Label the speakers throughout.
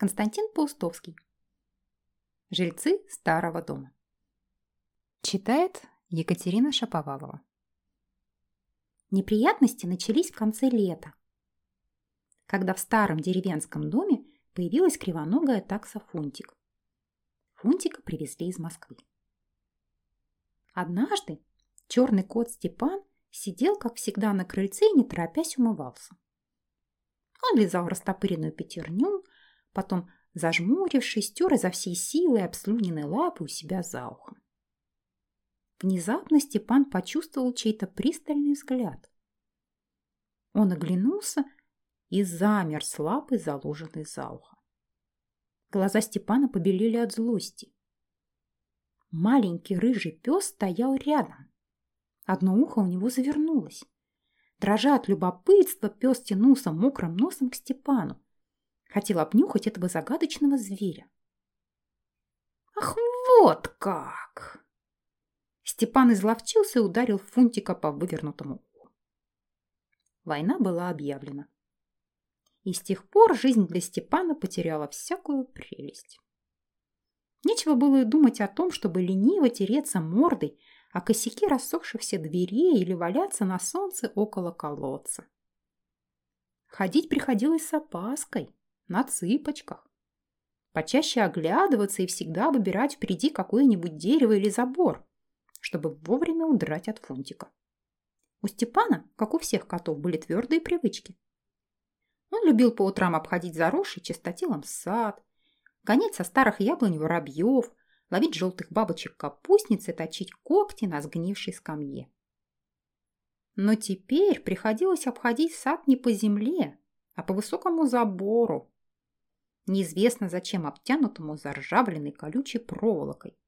Speaker 1: Константин Паустовский. Жильцы старого дома. Читает Екатерина Шаповалова. Неприятности начались в конце лета, когда в старом деревенском доме появилась кривоногая такса Фунтик. Фунтика привезли из Москвы. Однажды черный кот Степан сидел, как всегда, на крыльце и не торопясь умывался. Он лизал растопыренную пятерню, потом, зажмурившись, тер изо всей силы обслюненной лапы у себя за ухом. Внезапно Степан почувствовал чей-то пристальный взгляд. Он оглянулся и замер с лапой, заложенной за ухо. Глаза Степана побелели от злости. Маленький рыжий пес стоял рядом. Одно ухо у него завернулось. Дрожа от любопытства, пес тянулся мокрым носом к Степану. Хотел обнюхать этого загадочного зверя. «Ах, вот как!» Степан изловчился и ударил Фунтика по вывернутому уху. Война была объявлена. И с тех пор жизнь для Степана потеряла всякую прелесть. Нечего было и думать о том, чтобы лениво тереться мордой о косяки рассохшихся дверей или валяться на солнце около колодца. Ходить приходилось с опаской, на цыпочках. Почаще оглядываться и всегда выбирать впереди какое-нибудь дерево или забор, чтобы вовремя удрать от фунтика. У Степана, как у всех котов, были твердые привычки. Он любил по утрам обходить заросший чистотелом сад, гонять со старых яблонь воробьев, ловить желтых бабочек капустницы, точить когти на сгнившей скамье. Но теперь приходилось обходить сад не по земле, а по высокому забору, неизвестно зачем обтянутому заржавленной колючей проволокой,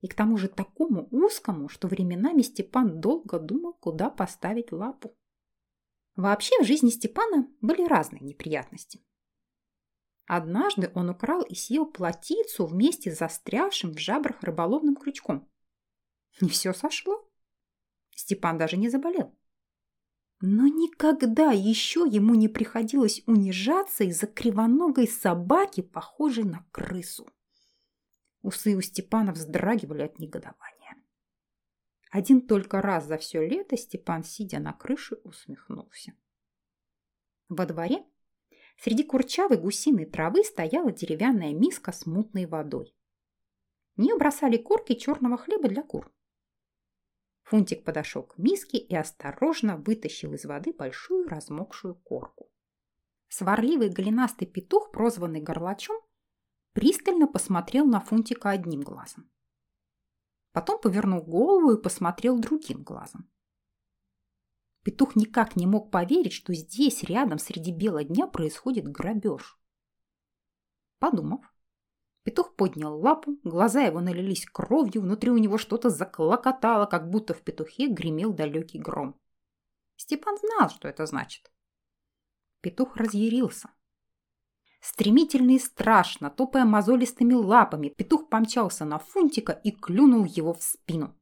Speaker 1: и к тому же такому узкому, что временами Степан долго думал, куда поставить лапу. Вообще в жизни Степана были разные неприятности. Однажды он украл и съел плотицу вместе с застрявшим в жабрах рыболовным крючком. Не все сошло. Степан даже не заболел. Но никогда еще ему не приходилось унижаться из-за кривоногой собаки, похожей на крысу. Усы у Степана вздрагивали от негодования. Один только раз за все лето Степан, сидя на крыше, усмехнулся. Во дворе Среди курчавой гусиной травы стояла деревянная миска с мутной водой. В нее бросали корки черного хлеба для кур. Фунтик подошел к миске и осторожно вытащил из воды большую размокшую корку. Сварливый голенастый петух, прозванный горлачом, пристально посмотрел на Фунтика одним глазом. Потом повернул голову и посмотрел другим глазом. Петух никак не мог поверить, что здесь, рядом, среди бела дня, происходит грабеж. Подумав, петух поднял лапу, глаза его налились кровью, внутри у него что-то заклокотало, как будто в петухе гремел далекий гром. Степан знал, что это значит. Петух разъярился. Стремительно и страшно, топая мозолистыми лапами, петух помчался на Фунтика и клюнул его в спину.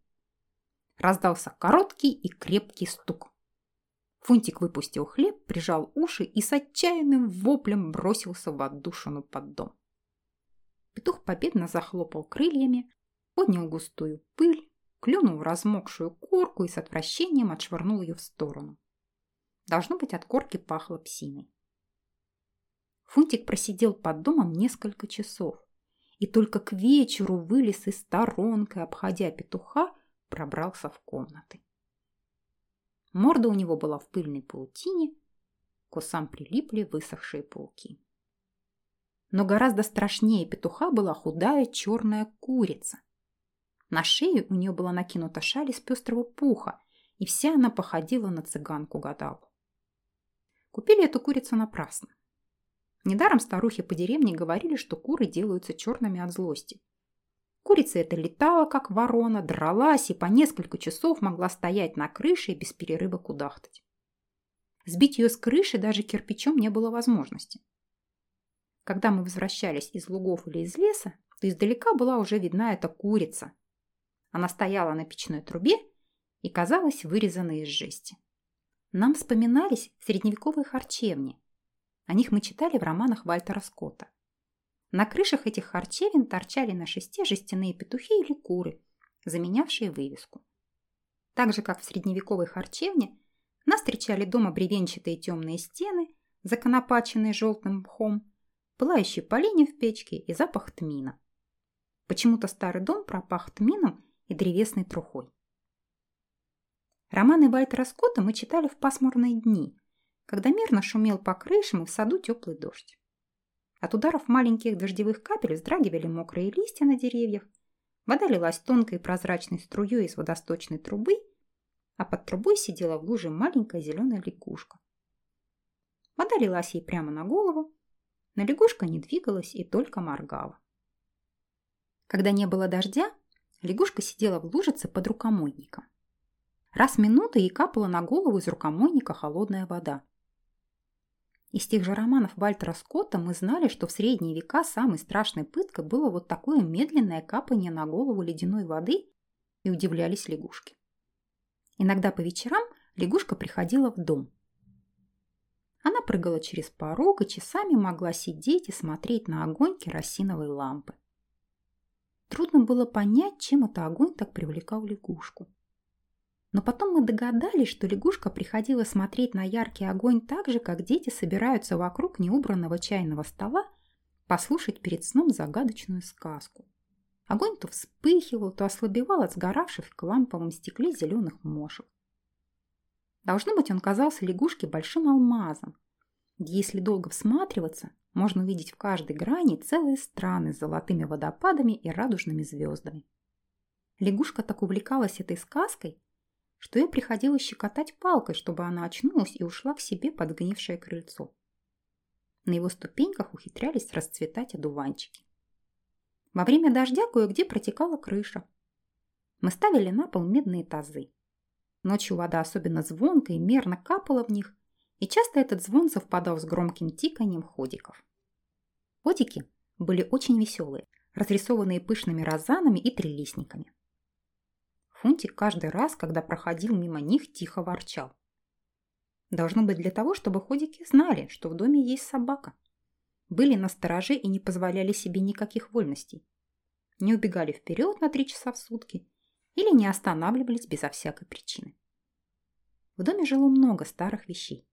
Speaker 1: Раздался короткий и крепкий стук. Фунтик выпустил хлеб, прижал уши и с отчаянным воплем бросился в отдушину под дом. Петух победно захлопал крыльями, поднял густую пыль, клюнул размокшую корку и с отвращением отшвырнул ее в сторону. Должно быть, от корки пахло псиной. Фунтик просидел под домом несколько часов и только к вечеру вылез из сторонкой, обходя петуха, пробрался в комнаты. Морда у него была в пыльной паутине, к усам прилипли высохшие пауки. Но гораздо страшнее петуха была худая черная курица. На шее у нее была накинута шаль из пестрого пуха, и вся она походила на цыганку-гадалку. Купили эту курицу напрасно. Недаром старухи по деревне говорили, что куры делаются черными от злости. Курица эта летала, как ворона, дралась и по несколько часов могла стоять на крыше и без перерыва кудахтать. Сбить ее с крыши даже кирпичом не было возможности. Когда мы возвращались из лугов или из леса, то издалека была уже видна эта курица. Она стояла на печной трубе и казалась вырезанной из жести. Нам вспоминались средневековые харчевни. О них мы читали в романах Вальтера Скотта. На крышах этих харчевин торчали на шесте жестяные петухи или куры, заменявшие вывеску. Так же, как в средневековой харчевне, нас встречали дома бревенчатые темные стены, законопаченные желтым мхом, пылающие поленья в печке и запах тмина. Почему-то старый дом пропах тмином и древесной трухой. Романы Вальтера Скотта мы читали в пасмурные дни, когда мирно шумел по крышам и в саду теплый дождь. От ударов маленьких дождевых капель вздрагивали мокрые листья на деревьях, вода лилась тонкой прозрачной струей из водосточной трубы, а под трубой сидела в луже маленькая зеленая лягушка. Вода лилась ей прямо на голову, но лягушка не двигалась и только моргала. Когда не было дождя, лягушка сидела в лужице под рукомойником. Раз в минуту ей капала на голову из рукомойника холодная вода. Из тех же романов Вальтера Скотта мы знали, что в средние века самой страшной пыткой было вот такое медленное капание на голову ледяной воды и удивлялись лягушки. Иногда по вечерам лягушка приходила в дом. Прыгала через порог и часами могла сидеть и смотреть на огонь керосиновой лампы. Трудно было понять, чем это огонь так привлекал лягушку. Но потом мы догадались, что лягушка приходила смотреть на яркий огонь так же, как дети собираются вокруг неубранного чайного стола послушать перед сном загадочную сказку. Огонь то вспыхивал, то ослабевал от сгоравших в ламповом стекле зеленых мошек. Должно быть, он казался лягушке большим алмазом, если долго всматриваться, можно увидеть в каждой грани целые страны с золотыми водопадами и радужными звездами. Лягушка так увлекалась этой сказкой, что ей приходилось щекотать палкой, чтобы она очнулась и ушла к себе под сгнившее крыльцо. На его ступеньках ухитрялись расцветать одуванчики. Во время дождя кое-где протекала крыша. Мы ставили на пол медные тазы. Ночью вода особенно звонко и мерно капала в них, и часто этот звон совпадал с громким тиканием ходиков. Ходики были очень веселые, разрисованные пышными розанами и трелистниками. Фунтик каждый раз, когда проходил мимо них, тихо ворчал. Должно быть для того, чтобы ходики знали, что в доме есть собака. Были на стороже и не позволяли себе никаких вольностей. Не убегали вперед на три часа в сутки или не останавливались безо всякой причины. В доме жило много старых вещей.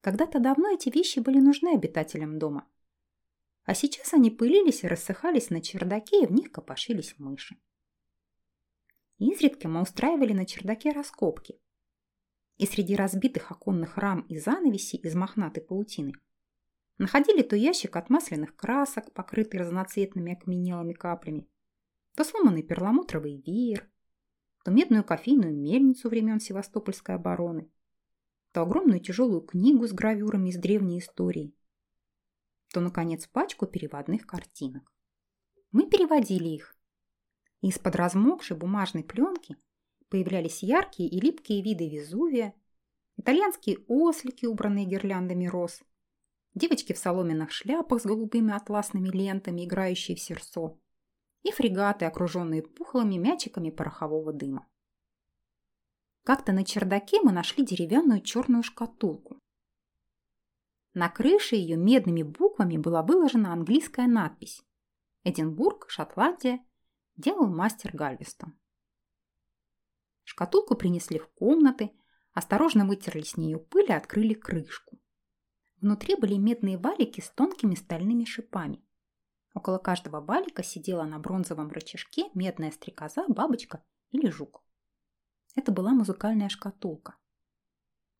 Speaker 1: Когда-то давно эти вещи были нужны обитателям дома. А сейчас они пылились и рассыхались на чердаке, и в них копошились мыши. Изредка мы устраивали на чердаке раскопки. И среди разбитых оконных рам и занавесей из мохнатой паутины находили то ящик от масляных красок, покрытый разноцветными окаменелыми каплями, то сломанный перламутровый веер, то медную кофейную мельницу времен Севастопольской обороны, то огромную тяжелую книгу с гравюрами из древней истории, то, наконец, пачку переводных картинок. Мы переводили их, из-под размокшей бумажной пленки появлялись яркие и липкие виды Везувия, итальянские ослики, убранные гирляндами роз, девочки в соломенных шляпах с голубыми атласными лентами, играющие в серсо, и фрегаты, окруженные пухлыми мячиками порохового дыма. Как-то на чердаке мы нашли деревянную черную шкатулку. На крыше ее медными буквами была выложена английская надпись «Эдинбург, Шотландия, делал мастер Гальвестон. Шкатулку принесли в комнаты, осторожно вытерли с нее пыль и открыли крышку. Внутри были медные валики с тонкими стальными шипами. Около каждого валика сидела на бронзовом рычажке медная стрекоза, бабочка или жук. Это была музыкальная шкатулка.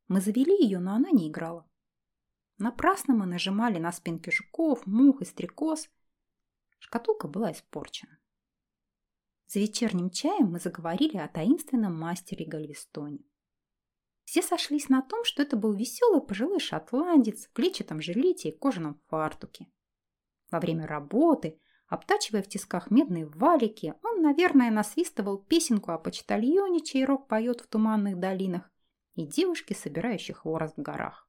Speaker 1: Мы завели ее, но она не играла. Напрасно мы нажимали на спинки жуков, мух и стрекоз. Шкатулка была испорчена. За вечерним чаем мы заговорили о таинственном мастере Гальвестоне. Все сошлись на том, что это был веселый пожилой шотландец в клетчатом жилете и кожаном фартуке. Во время работы, обтачивая в тисках медные валики, он, наверное, насвистывал песенку о почтальоне, чей рок поет в туманных долинах, и девушке, собирающей хворост в горах.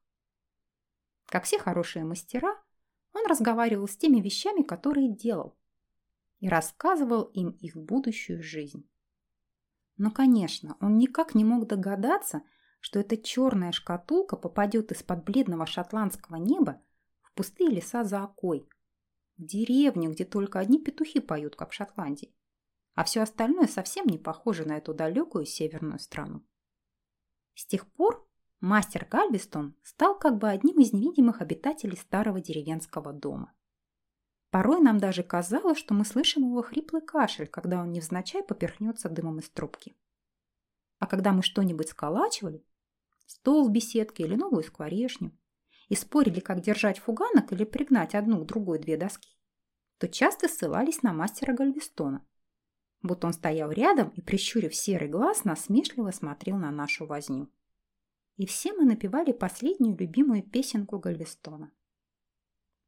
Speaker 1: Как все хорошие мастера, он разговаривал с теми вещами, которые делал, и рассказывал им их будущую жизнь. Но, конечно, он никак не мог догадаться, что эта черная шкатулка попадет из-под бледного шотландского неба в пустые леса за окой, в деревню, где только одни петухи поют, как в Шотландии, а все остальное совсем не похоже на эту далекую северную страну. С тех пор мастер Гальвестон стал как бы одним из невидимых обитателей старого деревенского дома. Порой нам даже казалось, что мы слышим его хриплый кашель, когда он невзначай поперхнется дымом из трубки. А когда мы что-нибудь сколачивали, стол в беседке или новую скворечню, и спорили, как держать фуганок или пригнать одну к другой две доски, то часто ссылались на мастера Гальвестона. Будто он стоял рядом и, прищурив серый глаз, насмешливо смотрел на нашу возню. И все мы напевали последнюю любимую песенку Гальвестона.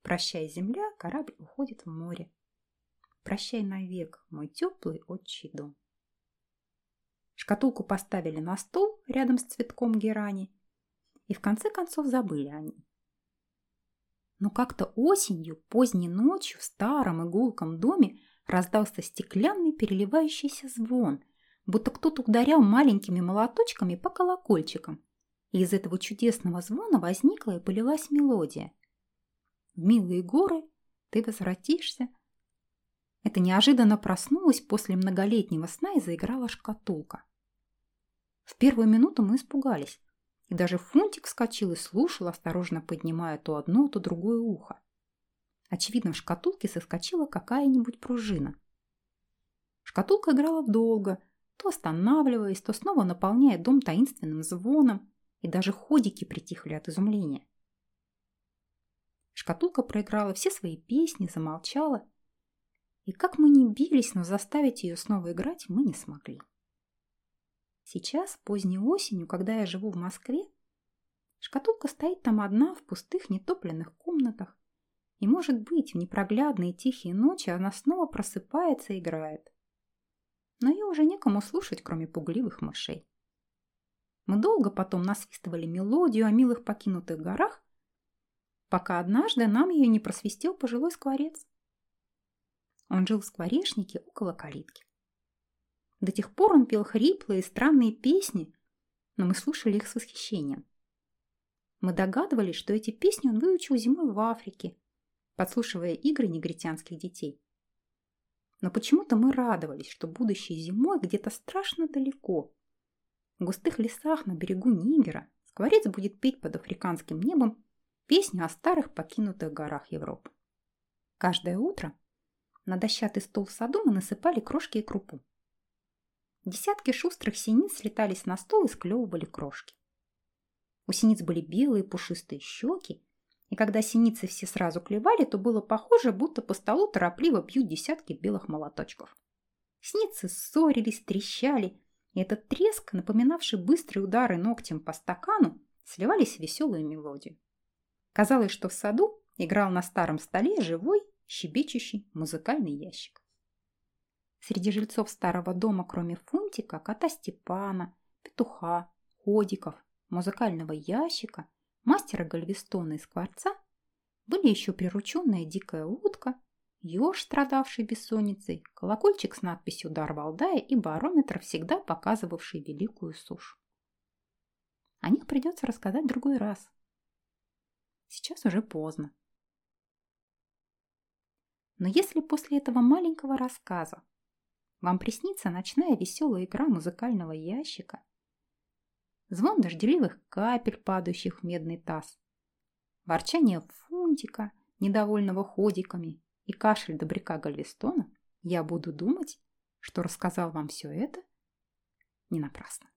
Speaker 1: «Прощай, земля, корабль уходит в море. Прощай навек, мой теплый отчий дом». Шкатулку поставили на стол рядом с цветком герани и в конце концов забыли о ней. Но как-то осенью, поздней ночью в старом игулком доме раздался стеклянный переливающийся звон, будто кто-то ударял маленькими молоточками по колокольчикам. И из этого чудесного звона возникла и полилась мелодия. Милые горы ты возвратишься. Это неожиданно проснулась после многолетнего сна и заиграла шкатулка. В первую минуту мы испугались, и даже Фунтик вскочил и слушал, осторожно поднимая то одно, то другое ухо. Очевидно, в шкатулке соскочила какая-нибудь пружина. Шкатулка играла долго, то останавливаясь, то снова наполняя дом таинственным звоном, и даже ходики притихли от изумления. Шкатулка проиграла все свои песни, замолчала, и как мы не бились, но заставить ее снова играть мы не смогли. Сейчас, поздней осенью, когда я живу в Москве, шкатулка стоит там одна в пустых нетопленных комнатах, и, может быть, в непроглядные тихие ночи она снова просыпается и играет. Но ее уже некому слушать, кроме пугливых мышей. Мы долго потом насвистывали мелодию о милых покинутых горах, пока однажды нам ее не просвистел пожилой скворец. Он жил в скворечнике около калитки. До тех пор он пел хриплые и странные песни, но мы слушали их с восхищением. Мы догадывались, что эти песни он выучил зимой в Африке, подслушивая игры негритянских детей. Но почему-то мы радовались, что будущей зимой где-то страшно далеко, в густых лесах на берегу Нигера, скворец будет петь под африканским небом песню о старых покинутых горах Европы. Каждое утро на дощатый стол в саду мы насыпали крошки и крупу. Десятки шустрых синиц слетались на стол и склевывали крошки. У синиц были белые пушистые щеки, и когда синицы все сразу клевали, то было похоже, будто по столу торопливо бьют десятки белых молоточков. Синицы ссорились, трещали, и этот треск, напоминавший быстрые удары ногтем по стакану, сливались в веселую мелодию. Казалось, что в саду играл на старом столе живой, щебечущий музыкальный ящик. Среди жильцов старого дома, кроме Фунтика, кота Степана, петуха, ходиков, музыкального ящика, мастера Гальвестона и скворца, были еще прирученная дикая утка, еж, страдавший бессонницей, колокольчик с надписью «Дар Валдая» и барометр, всегда показывавший великую сушь. О них придется рассказать другой раз. Сейчас уже поздно. Но если после этого маленького рассказа вам приснится ночная веселая игра музыкального ящика, звон дождевых капель, падающих в медный таз, ворчание фунтика, недовольного ходиками, и кашель добряка Галвестона, я буду думать, что рассказал вам все это? Не напрасно.